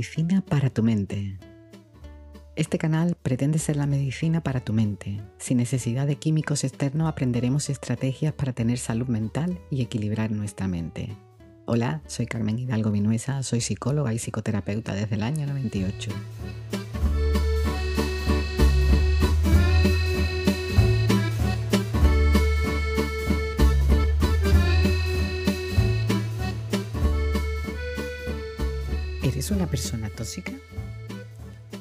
Medicina para tu mente. Este canal pretende ser la medicina para tu mente. Sin necesidad de químicos externos aprenderemos estrategias para tener salud mental y equilibrar nuestra mente. Hola, soy Carmen Hidalgo Vinuesa, soy psicóloga y psicoterapeuta desde el año 98. ¿Eres una persona tóxica?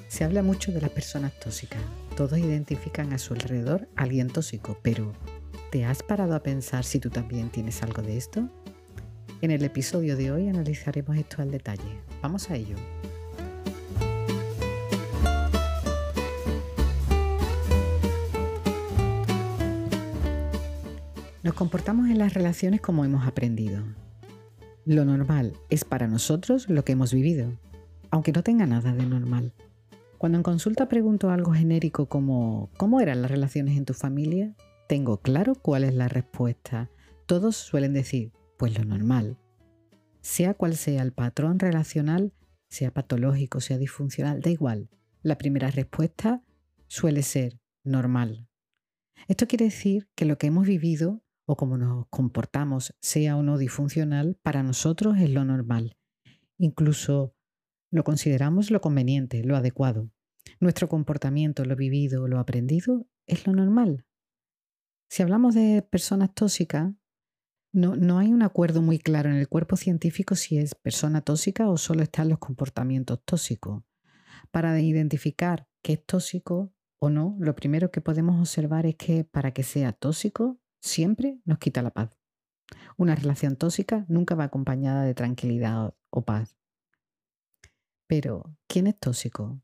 Se habla mucho de las personas tóxicas. Todos identifican a su alrededor a alguien tóxico, pero ¿te has parado a pensar si tú también tienes algo de esto? En el episodio de hoy analizaremos esto al detalle. Vamos a ello. Nos comportamos en las relaciones como hemos aprendido. Lo normal es para nosotros lo que hemos vivido, aunque no tenga nada de normal. Cuando en consulta pregunto algo genérico como ¿cómo eran las relaciones en tu familia? Tengo claro cuál es la respuesta. Todos suelen decir, pues lo normal. Sea cual sea el patrón relacional, sea patológico, sea disfuncional, da igual. La primera respuesta suele ser normal. Esto quiere decir que lo que hemos vivido o cómo nos comportamos, sea o no disfuncional, para nosotros es lo normal. Incluso lo consideramos lo conveniente, lo adecuado. Nuestro comportamiento, lo vivido, lo aprendido, es lo normal. Si hablamos de personas tóxicas, no, no, hay un acuerdo muy claro en el cuerpo científico si es persona tóxica o solo están los comportamientos tóxicos. Para identificar qué es tóxico o no, lo primero que podemos observar es que para que sea tóxico siempre nos quita la paz. Una relación tóxica nunca va acompañada de tranquilidad o paz. Pero, ¿quién es tóxico?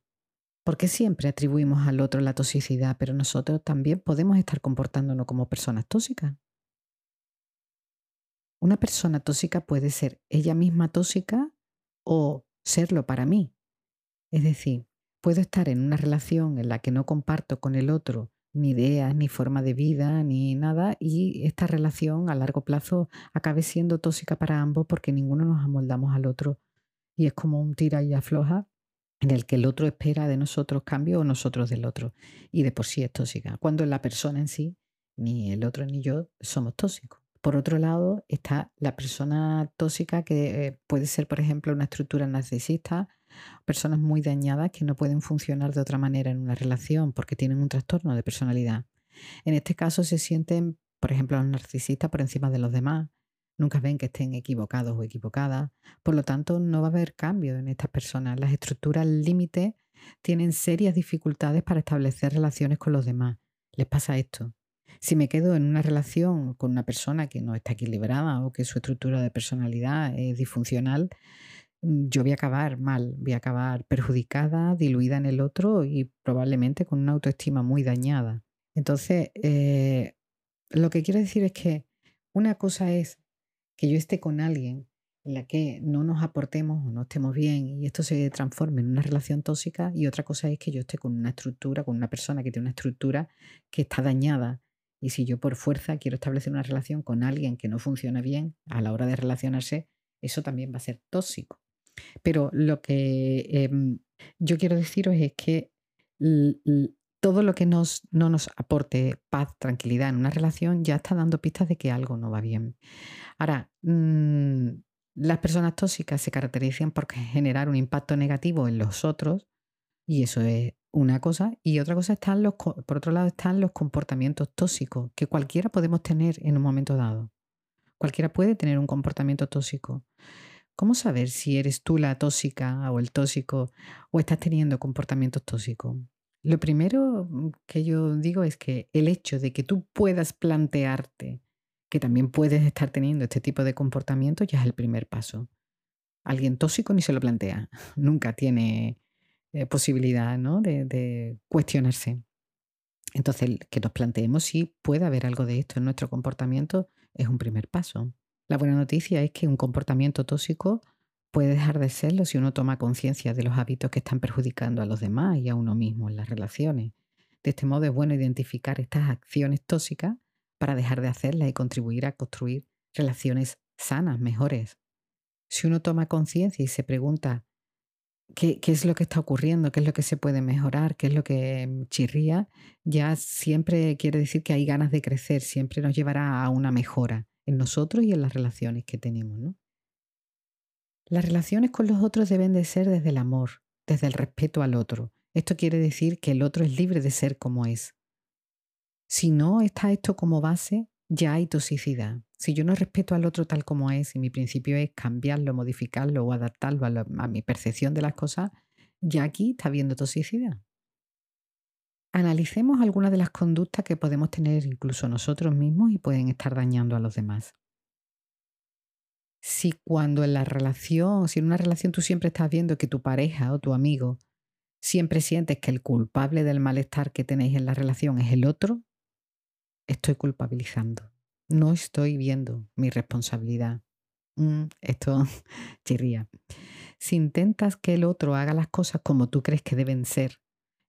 ¿Por qué siempre atribuimos al otro la toxicidad, pero nosotros también podemos estar comportándonos como personas tóxicas? Una persona tóxica puede ser ella misma tóxica o serlo para mí. Es decir, puedo estar en una relación en la que no comparto con el otro ni ideas, ni forma de vida, ni nada, y esta relación a largo plazo acabe siendo tóxica para ambos porque ninguno nos amoldamos al otro. Y es como un tira y afloja en el que el otro espera de nosotros cambio o nosotros del otro. Y de por sí es tóxica. Cuando la persona en sí, ni el otro ni yo, somos tóxicos. Por otro lado, está la persona tóxica que eh, puede ser, por ejemplo, una estructura narcisista personas muy dañadas que no pueden funcionar de otra manera en una relación porque tienen un trastorno de personalidad. En este caso se sienten, por ejemplo, los narcisistas por encima de los demás. Nunca ven que estén equivocados o equivocadas. Por lo tanto, no va a haber cambio en estas personas. Las estructuras límite tienen serias dificultades para establecer relaciones con los demás. Les pasa esto. Si me quedo en una relación con una persona que no está equilibrada o que su estructura de personalidad es disfuncional, yo voy a acabar mal, voy a acabar perjudicada, diluida en el otro y probablemente con una autoestima muy dañada. Entonces, eh, lo que quiero decir es que una cosa es que yo esté con alguien en la que no nos aportemos o no estemos bien y esto se transforme en una relación tóxica y otra cosa es que yo esté con una estructura, con una persona que tiene una estructura que está dañada y si yo por fuerza quiero establecer una relación con alguien que no funciona bien a la hora de relacionarse, eso también va a ser tóxico. Pero lo que em, yo quiero deciros es que todo lo que nos, no nos aporte paz, tranquilidad en una relación ya está dando pistas de que algo no va bien. Ahora, mm, las personas tóxicas se caracterizan por generar un impacto negativo en los otros y eso es una cosa. Y otra cosa están los, por otro lado están los comportamientos tóxicos que cualquiera podemos tener en un momento dado. Cualquiera puede tener un comportamiento tóxico. ¿Cómo saber si eres tú la tóxica o el tóxico o estás teniendo comportamientos tóxicos? Lo primero mm, que yo digo es que el hecho de que tú puedas plantearte que también puedes estar teniendo este tipo de comportamiento ya es el primer paso. Alguien tóxico ni se lo plantea, nunca tiene eh, posibilidad ¿no? de, de cuestionarse. Entonces, que nos planteemos si puede haber algo de esto en nuestro comportamiento es un primer paso. La buena noticia es que un comportamiento tóxico puede dejar de serlo si uno toma conciencia de los hábitos que están perjudicando a los demás y a uno mismo en las relaciones. De este modo es bueno identificar estas acciones tóxicas para dejar de hacerlas y contribuir a construir relaciones sanas, mejores. Si uno toma conciencia y se pregunta qué, es lo que está ocurriendo, qué es lo que se puede mejorar, qué es lo que chirría, ya siempre quiere decir que hay ganas de crecer, siempre nos llevará a una mejora en nosotros y en las relaciones que tenemos. ¿no? Las relaciones con los otros deben de ser desde el amor, desde el respeto al otro. Esto quiere decir que el otro es libre de ser como es. Si no está esto como base, ya hay toxicidad. Si yo no respeto al otro tal como es y mi principio es cambiarlo, modificarlo o adaptarlo a, mi percepción de las cosas, ya aquí está habiendo toxicidad. Analicemos algunas de las conductas que podemos tener incluso nosotros mismos y pueden estar dañando a los demás. Si cuando en la relación, si en una relación tú siempre estás viendo que tu pareja o tu amigo siempre sientes que el culpable del malestar que tenéis en la relación es el otro, estoy culpabilizando. No estoy viendo mi responsabilidad. Mm, esto chirría. Si intentas que el otro haga las cosas como tú crees que deben ser,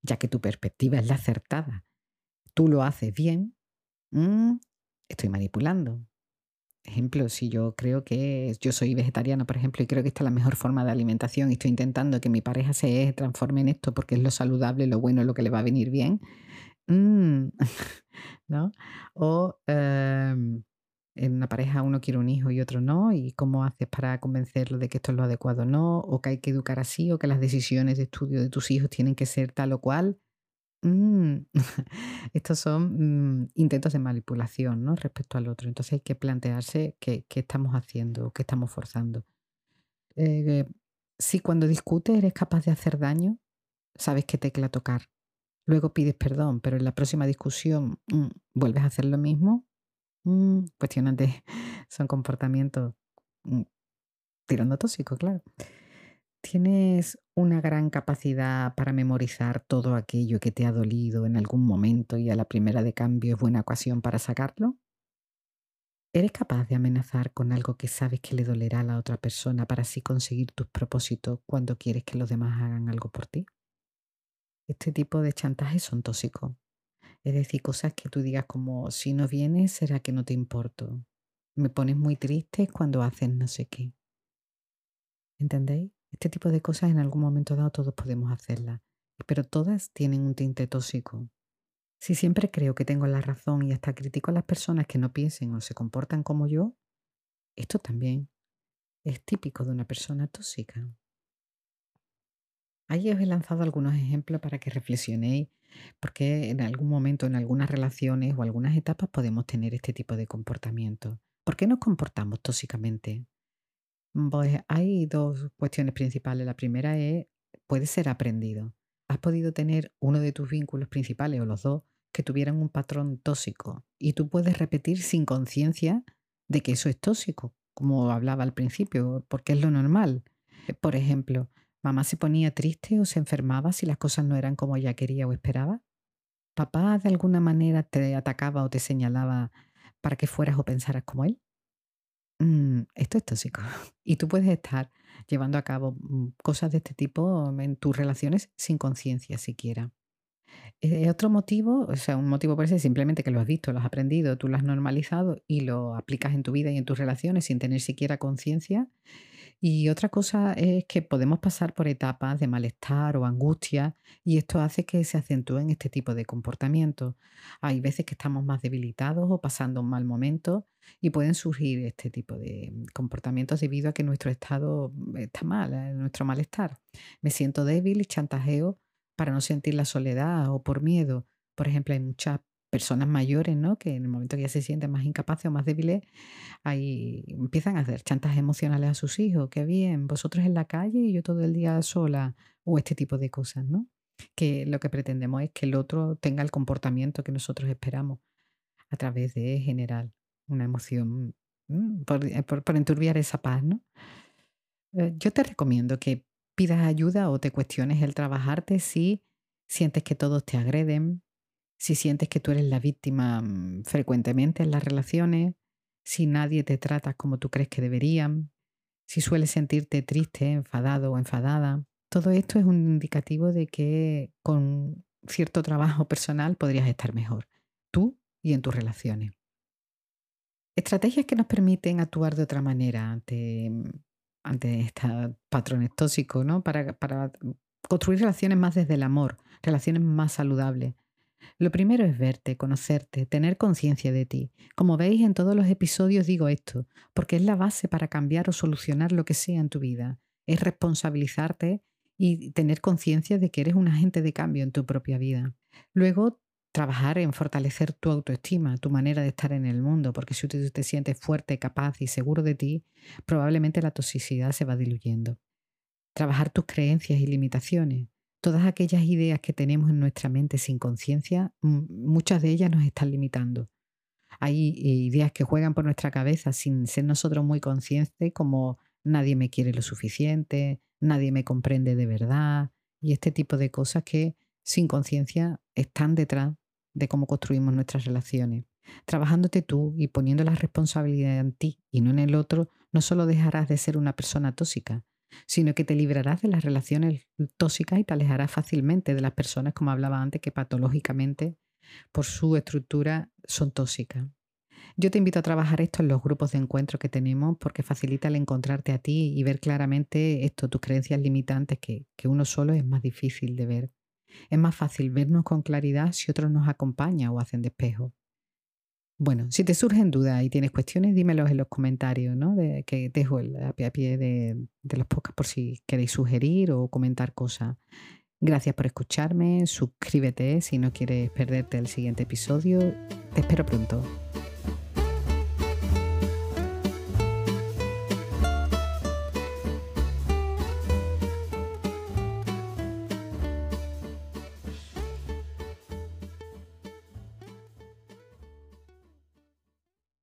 ya que tu perspectiva es la acertada, tú lo haces bien, mm, estoy manipulando. Ejemplo, si yo creo que yo soy vegetariana, por ejemplo, y creo que esta es la mejor forma de alimentación y estoy intentando que mi pareja se transforme en esto porque es lo saludable, lo bueno, lo que le va a venir bien, mm, ¿no? O em, en una pareja uno quiere un hijo y otro no, y cómo haces para convencerlo de que esto es lo adecuado o no, o que hay que educar así, o que las decisiones de estudio de tus hijos tienen que ser tal o cual. Mm, estos son mm, intentos de manipulación ¿no? respecto al otro. Entonces hay que plantearse qué, estamos haciendo, qué estamos forzando. Eh, si cuando discutes eres capaz de hacer daño, sabes qué tecla tocar. Luego pides perdón, pero en la próxima discusión mm, vuelves a hacer lo mismo. Cuestionantes, son comportamientos tirando tóxico, claro. ¿Tienes una gran capacidad para memorizar todo aquello que te ha dolido en algún momento y a la primera de cambio es buena ocasión para sacarlo? ¿Eres capaz de amenazar con algo que sabes que le dolerá a la otra persona para así conseguir tus propósitos cuando quieres que los demás hagan algo por ti? Este tipo de chantajes son tóxicos. Es decir, cosas que tú digas como, si no vienes, será que no te importo. Me pones muy triste cuando haces no sé qué. ¿Entendéis? Este tipo de cosas en algún momento dado todos podemos hacerlas, pero todas tienen un tinte tóxico. Si siempre creo que tengo la razón y hasta critico a las personas que no piensen o se comportan como yo, esto también es típico de una persona tóxica. Ahí os he lanzado algunos ejemplos para que reflexionéis, porque en algún momento, en algunas relaciones o algunas etapas podemos tener este tipo de comportamiento. ¿Por qué nos comportamos tóxicamente? Pues hay dos cuestiones principales. La primera es, puede ser aprendido. Has podido tener uno de tus vínculos principales o los dos que tuvieran un patrón tóxico y tú puedes repetir sin conciencia de que eso es tóxico, como hablaba al principio, porque es lo normal. Por ejemplo, mamá se ponía triste o se enfermaba si las cosas no eran como ella quería o esperaba. Papá de alguna manera te atacaba o te señalaba para que fueras o pensaras como él. Mm, esto es tóxico. Y tú puedes estar llevando a cabo mm, cosas de este tipo en tus relaciones sin conciencia siquiera. Otro motivo, o sea, un motivo puede ser simplemente que lo has visto, lo has aprendido, tú lo has normalizado y lo aplicas en tu vida y en tus relaciones sin tener siquiera conciencia. Y otra cosa es que podemos pasar por etapas de malestar o angustia y esto hace que se acentúen este tipo de comportamientos. Hay veces que estamos más debilitados o pasando un mal momento y pueden surgir este tipo de comportamientos debido a que nuestro estado está mal, eh, nuestro malestar. Me siento débil y chantajeo para no sentir la soledad o por miedo. Por ejemplo, hay muchas personas mayores, ¿no? Que en el momento que ya se sienten más incapaces o más débiles, ahí empiezan a hacer chantajes emocionales a sus hijos. Qué bien, vosotros en la calle y yo todo el día sola, o este tipo de cosas, ¿no? Que lo que pretendemos es que el otro tenga el comportamiento que nosotros esperamos a través de generar una emoción mm, eh, por, por enturbiar esa paz, ¿no? Eh, yo te recomiendo que pidas ayuda o te cuestiones el trabajarte si sientes que todos te agreden, si sientes que tú eres la víctima mm, frecuentemente en las relaciones, si nadie te trata como tú crees que deberían, si sueles sentirte triste, enfadado o enfadada. Todo esto es un indicativo de que con cierto trabajo personal podrías estar mejor, tú y en tus relaciones. Estrategias que nos permiten actuar de otra manera ante, ante estos patrones tóxicos, ¿no? Para, para construir relaciones más desde el amor, relaciones más saludables. Lo primero es verte, conocerte, tener conciencia de ti. Como veis, en todos los episodios digo esto, porque es la base para cambiar o solucionar lo que sea en tu vida. Es responsabilizarte y tener conciencia de que eres un agente de cambio en tu propia vida. Luego, trabajar en fortalecer tu autoestima, tu manera de estar en el mundo, porque si tú te sientes fuerte, capaz y seguro de ti, probablemente la toxicidad se va diluyendo. Trabajar tus creencias y limitaciones. Todas aquellas ideas que tenemos en nuestra mente sin conciencia, muchas de ellas nos están limitando. Hay eh, ideas que juegan por nuestra cabeza sin ser nosotros muy conscientes, como nadie me quiere lo suficiente, nadie me comprende de verdad, y este tipo de cosas que sin conciencia están detrás de cómo construimos nuestras relaciones. Trabajándote tú y poniendo la responsabilidad en ti y no en el otro, no solo dejarás de ser una persona tóxica, sino que te librarás de las relaciones tóxicas y te alejarás fácilmente de las personas, como hablaba antes, que patológicamente, por su estructura, son tóxicas. Yo te invito a trabajar esto en los grupos de encuentro que tenemos porque facilita el encontrarte a ti y ver claramente esto, tus creencias limitantes que, que uno solo es más difícil de ver. Es más fácil vernos con claridad si otros nos acompañan o hacen despejo. Bueno, si te surgen dudas y tienes cuestiones, dímelos en los comentarios, ¿no? De, que dejo el, a pie de, de los podcasts por si queréis sugerir o comentar cosas. Gracias por escucharme, suscríbete si no quieres perderte el siguiente episodio. Te espero pronto.